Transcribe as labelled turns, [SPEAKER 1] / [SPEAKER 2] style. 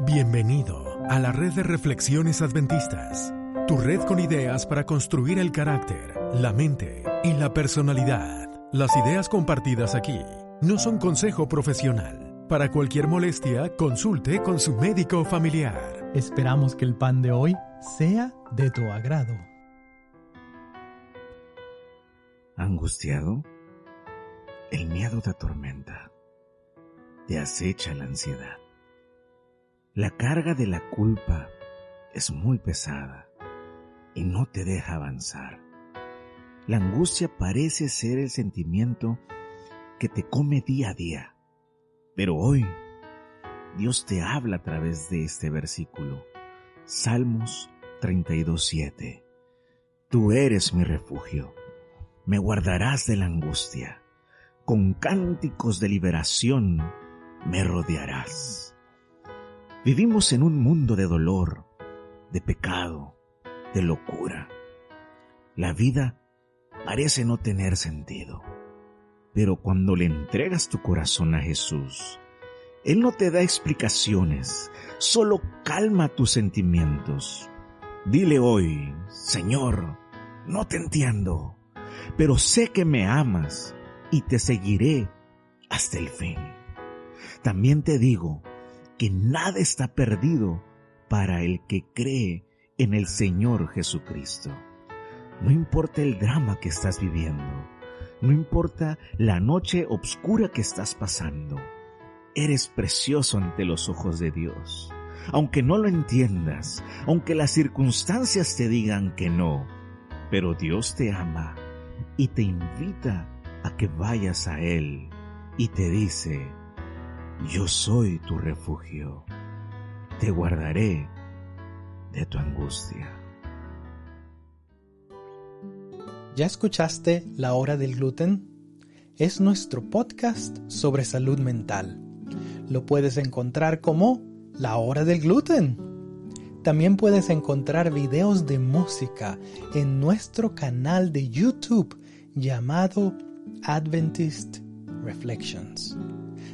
[SPEAKER 1] Bienvenido a la red de reflexiones adventistas, tu red con ideas para construir el carácter, la mente y la personalidad. Las ideas compartidas aquí no son consejo profesional. Para cualquier molestia, consulte con su médico familiar.
[SPEAKER 2] Esperamos que el pan de hoy sea de tu agrado.
[SPEAKER 3] Angustiado, el miedo te atormenta, te acecha la ansiedad la carga de la culpa es muy pesada y no te deja avanzar. La angustia parece ser el sentimiento que te come día a día. Pero hoy Dios te habla a través de este versículo. Salmos 32.7. Tú eres mi refugio. Me guardarás de la angustia. Con cánticos de liberación me rodearás. Vivimos en un mundo de dolor, de pecado, de locura. La vida parece no tener sentido. Pero cuando le entregas tu corazón a Jesús, Él no te da explicaciones, solo calma tus sentimientos. Dile hoy, Señor, no te entiendo, pero sé que me amas y te seguiré hasta el fin. También te digo, que nada está perdido para el que cree en el Señor Jesucristo. No importa el drama que estás viviendo, no importa la noche oscura que estás pasando, eres precioso ante los ojos de Dios. Aunque no lo entiendas, aunque las circunstancias te digan que no, pero Dios te ama y te invita a que vayas a Él y te dice, yo soy tu refugio, te guardaré de tu angustia.
[SPEAKER 2] ¿Ya escuchaste La Hora del Gluten? Es nuestro podcast sobre salud mental. Lo puedes encontrar como La Hora del Gluten. También puedes encontrar videos de música en nuestro canal de YouTube llamado Adventist Reflections.